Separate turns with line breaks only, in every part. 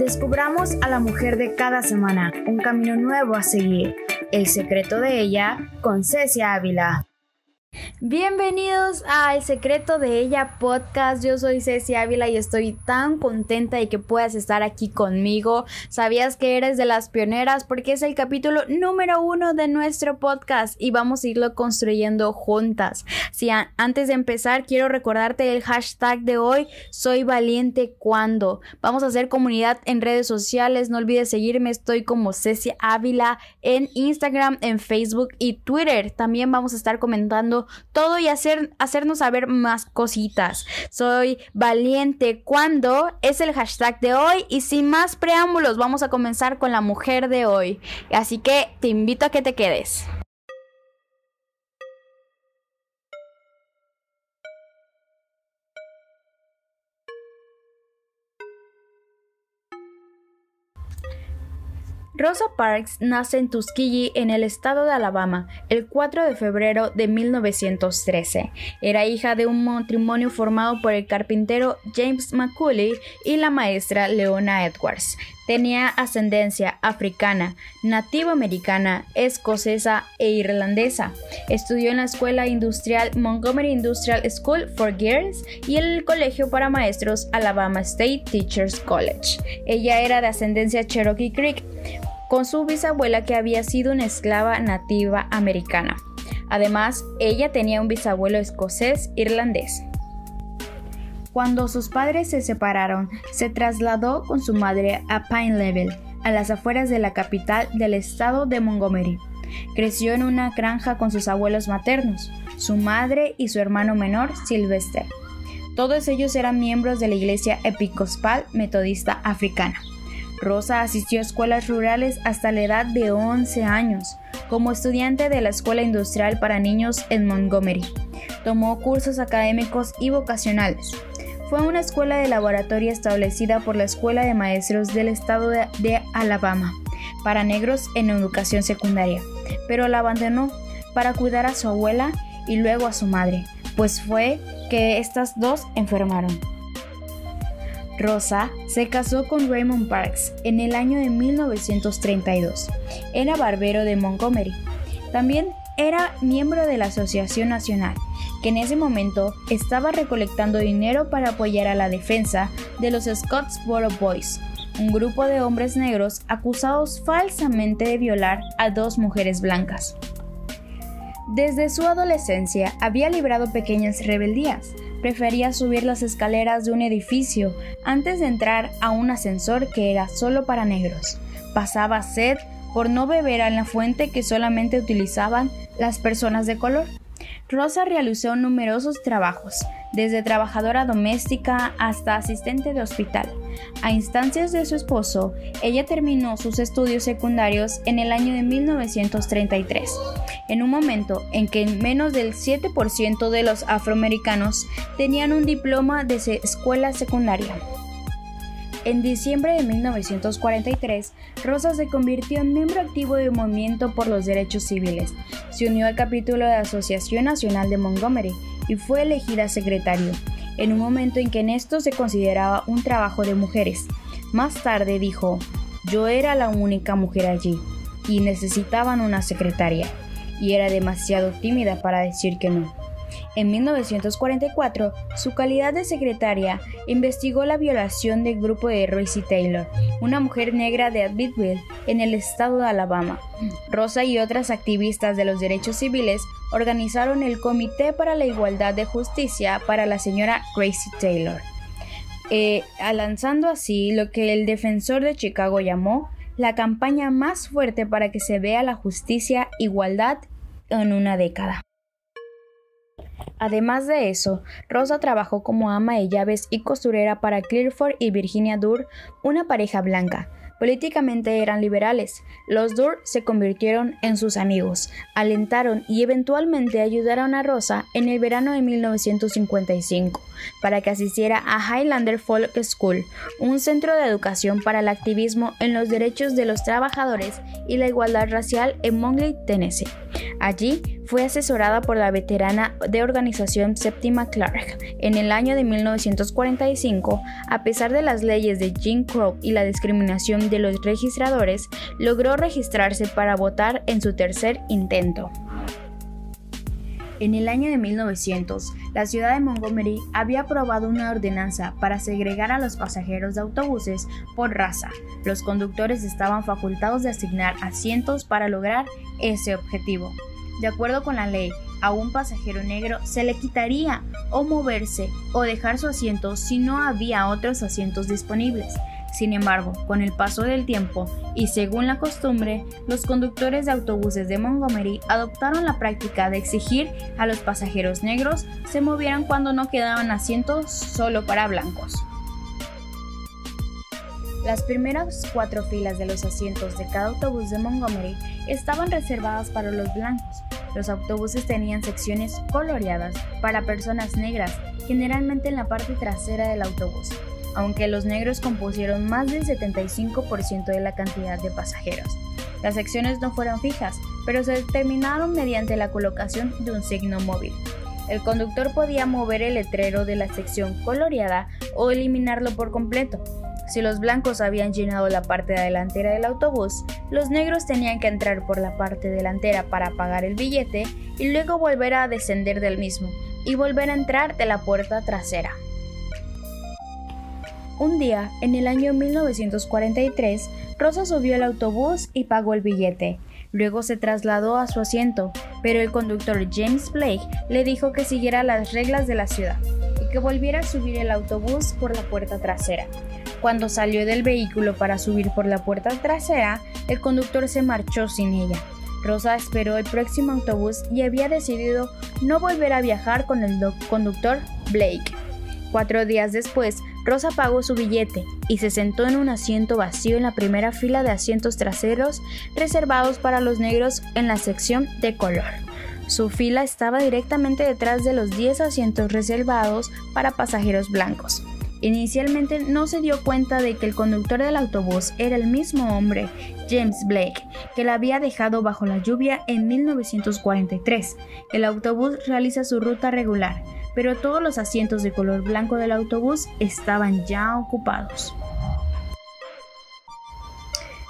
Descubramos a la mujer de cada semana, un camino nuevo a seguir. El secreto de ella con Cecia Ávila. Bienvenidos a El Secreto de Ella podcast. Yo soy Ceci Ávila y estoy tan contenta de que puedas estar aquí conmigo. ¿Sabías que eres de las pioneras? Porque es el capítulo número uno de nuestro podcast y vamos a irlo construyendo juntas. Si antes de empezar, quiero recordarte el hashtag de hoy: Soy valiente cuando. Vamos a hacer comunidad en redes sociales. No olvides seguirme. Estoy como Ceci Ávila en Instagram, en Facebook y Twitter. También vamos a estar comentando todo y hacer, hacernos saber más cositas. Soy valiente cuando es el hashtag de hoy y sin más preámbulos vamos a comenzar con la mujer de hoy. Así que te invito a que te quedes. Rosa Parks nace en Tuskegee, en el estado de Alabama, el 4 de febrero de 1913. Era hija de un matrimonio formado por el carpintero James McCulley y la maestra Leona Edwards. Tenía ascendencia africana, nativo americana, escocesa e irlandesa. Estudió en la escuela industrial Montgomery Industrial School for Girls y en el colegio para maestros Alabama State Teachers College. Ella era de ascendencia Cherokee Creek con su bisabuela que había sido una esclava nativa americana. Además, ella tenía un bisabuelo escocés irlandés. Cuando sus padres se separaron, se trasladó con su madre a Pine Level, a las afueras de la capital del estado de Montgomery. Creció en una granja con sus abuelos maternos, su madre y su hermano menor, Sylvester. Todos ellos eran miembros de la Iglesia Episcopal Metodista Africana. Rosa asistió a escuelas rurales hasta la edad de 11 años, como estudiante de la Escuela Industrial para Niños en Montgomery. Tomó cursos académicos y vocacionales. Fue una escuela de laboratorio establecida por la Escuela de Maestros del Estado de, de Alabama para negros en educación secundaria, pero la abandonó para cuidar a su abuela y luego a su madre, pues fue que estas dos enfermaron. Rosa se casó con Raymond Parks en el año de 1932. Era barbero de Montgomery. También era miembro de la Asociación Nacional, que en ese momento estaba recolectando dinero para apoyar a la defensa de los Scottsboro Boys, un grupo de hombres negros acusados falsamente de violar a dos mujeres blancas. Desde su adolescencia había librado pequeñas rebeldías, prefería subir las escaleras de un edificio antes de entrar a un ascensor que era solo para negros. Pasaba sed por no beber en la fuente que solamente utilizaban las personas de color. Rosa realizó numerosos trabajos, desde trabajadora doméstica hasta asistente de hospital. A instancias de su esposo, ella terminó sus estudios secundarios en el año de 1933, en un momento en que menos del 7% de los afroamericanos tenían un diploma de escuela secundaria. En diciembre de 1943, Rosa se convirtió en miembro activo del movimiento por los derechos civiles. Se unió al capítulo de Asociación Nacional de Montgomery y fue elegida secretario, en un momento en que en esto se consideraba un trabajo de mujeres. Más tarde dijo, yo era la única mujer allí y necesitaban una secretaria, y era demasiado tímida para decir que no. En 1944, su calidad de secretaria investigó la violación del grupo de Rosie Taylor, una mujer negra de Abbeville, en el estado de Alabama. Rosa y otras activistas de los derechos civiles organizaron el Comité para la Igualdad de Justicia para la señora Gracie Taylor, eh, lanzando así lo que el defensor de Chicago llamó la campaña más fuerte para que se vea la justicia igualdad en una década. Además de eso, Rosa trabajó como ama de llaves y costurera para Clearford y Virginia Durr, una pareja blanca, Políticamente eran liberales. Los Dur se convirtieron en sus amigos, alentaron y eventualmente ayudaron a Rosa en el verano de 1955 para que asistiera a Highlander Folk School, un centro de educación para el activismo en los derechos de los trabajadores y la igualdad racial en Mongley, Tennessee. Allí fue asesorada por la veterana de organización Septima Clark. En el año de 1945, a pesar de las leyes de Jim Crow y la discriminación de los registradores, logró registrarse para votar en su tercer intento. En el año de 1900, la ciudad de Montgomery había aprobado una ordenanza para segregar a los pasajeros de autobuses por raza. Los conductores estaban facultados de asignar asientos para lograr ese objetivo. De acuerdo con la ley, a un pasajero negro se le quitaría o moverse o dejar su asiento si no había otros asientos disponibles. Sin embargo, con el paso del tiempo y según la costumbre, los conductores de autobuses de Montgomery adoptaron la práctica de exigir a los pasajeros negros se movieran cuando no quedaban asientos solo para blancos. Las primeras cuatro filas de los asientos de cada autobús de Montgomery estaban reservadas para los blancos. Los autobuses tenían secciones coloreadas para personas negras, generalmente en la parte trasera del autobús aunque los negros compusieron más del 75% de la cantidad de pasajeros. Las secciones no fueron fijas, pero se determinaron mediante la colocación de un signo móvil. El conductor podía mover el letrero de la sección coloreada o eliminarlo por completo. Si los blancos habían llenado la parte delantera del autobús, los negros tenían que entrar por la parte delantera para pagar el billete y luego volver a descender del mismo y volver a entrar de la puerta trasera. Un día, en el año 1943, Rosa subió al autobús y pagó el billete. Luego se trasladó a su asiento, pero el conductor James Blake le dijo que siguiera las reglas de la ciudad y que volviera a subir el autobús por la puerta trasera. Cuando salió del vehículo para subir por la puerta trasera, el conductor se marchó sin ella. Rosa esperó el próximo autobús y había decidido no volver a viajar con el conductor Blake. Cuatro días después, Rosa pagó su billete y se sentó en un asiento vacío en la primera fila de asientos traseros reservados para los negros en la sección de color. Su fila estaba directamente detrás de los 10 asientos reservados para pasajeros blancos. Inicialmente no se dio cuenta de que el conductor del autobús era el mismo hombre, James Blake, que la había dejado bajo la lluvia en 1943. El autobús realiza su ruta regular, pero todos los asientos de color blanco del autobús estaban ya ocupados.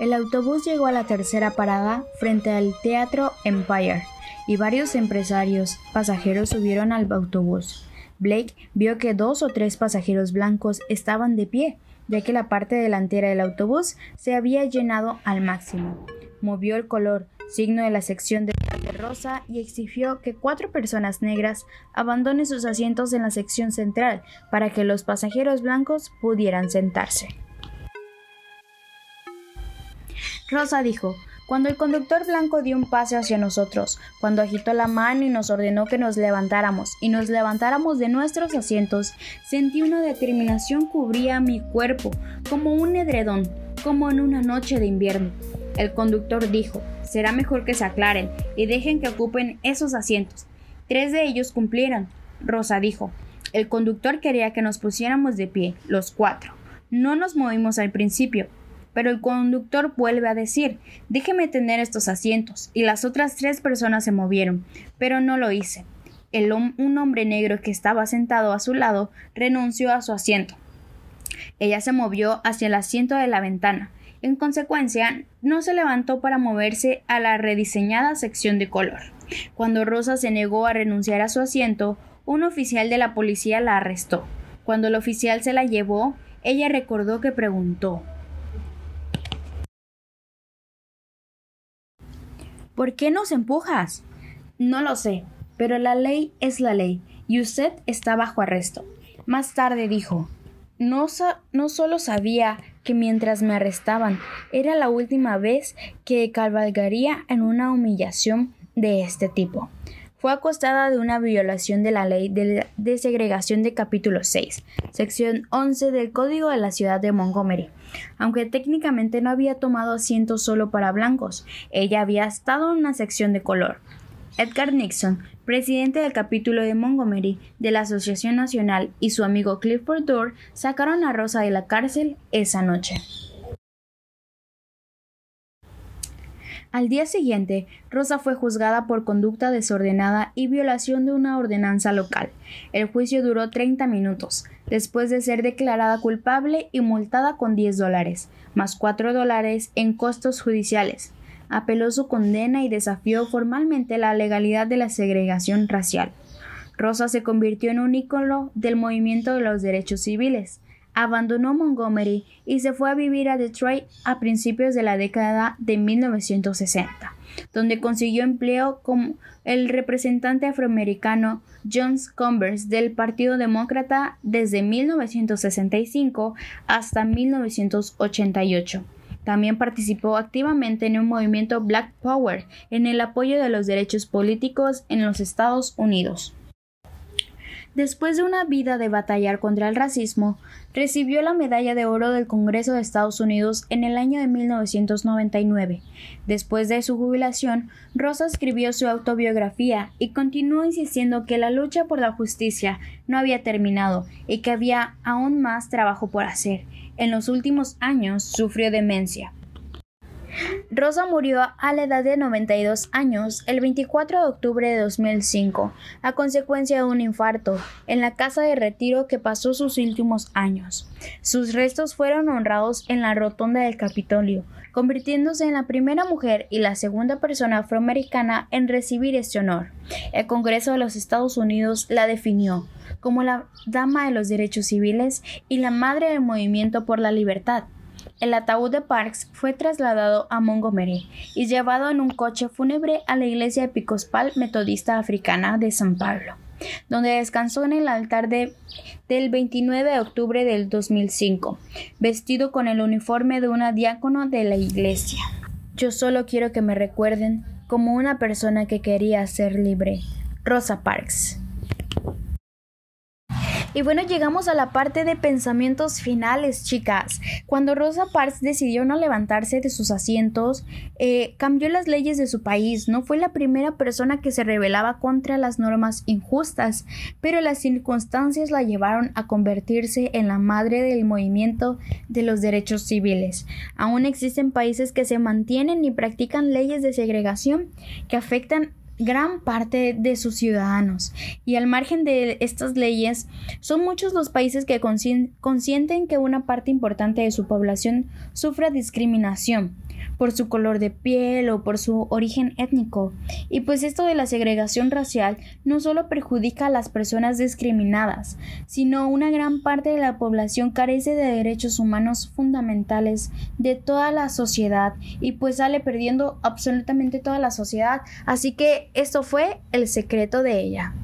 El autobús llegó a la tercera parada frente al Teatro Empire y varios empresarios pasajeros subieron al autobús. Blake vio que dos o tres pasajeros blancos estaban de pie, ya que la parte delantera del autobús se había llenado al máximo. Movió el color, signo de la sección de rosa y exigió que cuatro personas negras abandonen sus asientos en la sección central para que los pasajeros blancos pudieran sentarse. Rosa dijo, cuando el conductor blanco dio un paso hacia nosotros, cuando agitó la mano y nos ordenó que nos levantáramos y nos levantáramos de nuestros asientos, sentí una determinación cubría mi cuerpo como un edredón, como en una noche de invierno. El conductor dijo, será mejor que se aclaren y dejen que ocupen esos asientos. Tres de ellos cumplieron. Rosa dijo, el conductor quería que nos pusiéramos de pie, los cuatro. No nos movimos al principio, pero el conductor vuelve a decir, déjeme tener estos asientos, y las otras tres personas se movieron, pero no lo hice. El, un hombre negro que estaba sentado a su lado renunció a su asiento. Ella se movió hacia el asiento de la ventana, en consecuencia, no se levantó para moverse a la rediseñada sección de color. Cuando Rosa se negó a renunciar a su asiento, un oficial de la policía la arrestó. Cuando el oficial se la llevó, ella recordó que preguntó ¿Por qué nos empujas? No lo sé, pero la ley es la ley, y usted está bajo arresto. Más tarde dijo no, no solo sabía que mientras me arrestaban era la última vez que cabalgaría en una humillación de este tipo. Fue acostada de una violación de la ley de, segregación de capítulo 6, sección 11 del Código de la Ciudad de Montgomery. Aunque técnicamente no había tomado asiento solo para blancos, ella había estado en una sección de color. Edgar Nixon, presidente del capítulo de Montgomery de la Asociación Nacional, y su amigo Clifford Dorr sacaron a Rosa de la cárcel esa noche. Al día siguiente, Rosa fue juzgada por conducta desordenada y violación de una ordenanza local. El juicio duró 30 minutos, después de ser declarada culpable y multada con 10 dólares, más 4 dólares en costos judiciales. Apeló su condena y desafió formalmente la legalidad de la segregación racial. Rosa se convirtió en un ícono del movimiento de los derechos civiles abandonó Montgomery y se fue a vivir a Detroit a principios de la década de 1960, donde consiguió empleo como el representante afroamericano John Converse del Partido Demócrata desde 1965 hasta 1988. También participó activamente en un movimiento Black Power en el apoyo de los derechos políticos en los Estados Unidos. Después de una vida de batallar contra el racismo, recibió la Medalla de Oro del Congreso de Estados Unidos en el año de 1999. Después de su jubilación, Rosa escribió su autobiografía y continuó insistiendo que la lucha por la justicia no había terminado y que había aún más trabajo por hacer. En los últimos años sufrió demencia. Rosa murió a la edad de 92 años el 24 de octubre de 2005 a consecuencia de un infarto en la casa de retiro que pasó sus últimos años. Sus restos fueron honrados en la rotonda del Capitolio, convirtiéndose en la primera mujer y la segunda persona afroamericana en recibir este honor. El Congreso de los Estados Unidos la definió como la dama de los derechos civiles y la madre del movimiento por la libertad. El ataúd de Parks fue trasladado a Montgomery y llevado en un coche fúnebre a la iglesia episcopal metodista africana de San Pablo, donde descansó en el altar del 29 de octubre del 2005, vestido con el uniforme de una diácono de la iglesia. Yo solo quiero que me recuerden como una persona que quería ser libre. Rosa Parks. Y bueno, llegamos a la parte de pensamientos finales, chicas. Cuando Rosa Parks decidió no levantarse de sus asientos, eh, cambió las leyes de su país. No fue la primera persona que se rebelaba contra las normas injustas, pero las circunstancias la llevaron a convertirse en la madre del movimiento de los derechos civiles. Aún existen países que se mantienen y practican leyes de segregación que afectan gran parte de sus ciudadanos. Y al margen de estas leyes, son muchos los países que consienten que una parte importante de su población sufra discriminación por su color de piel o por su origen étnico. Y pues esto de la segregación racial no solo perjudica a las personas discriminadas, sino una gran parte de la población carece de derechos humanos fundamentales de toda la sociedad y pues sale perdiendo absolutamente toda la sociedad. Así que esto fue el secreto de ella.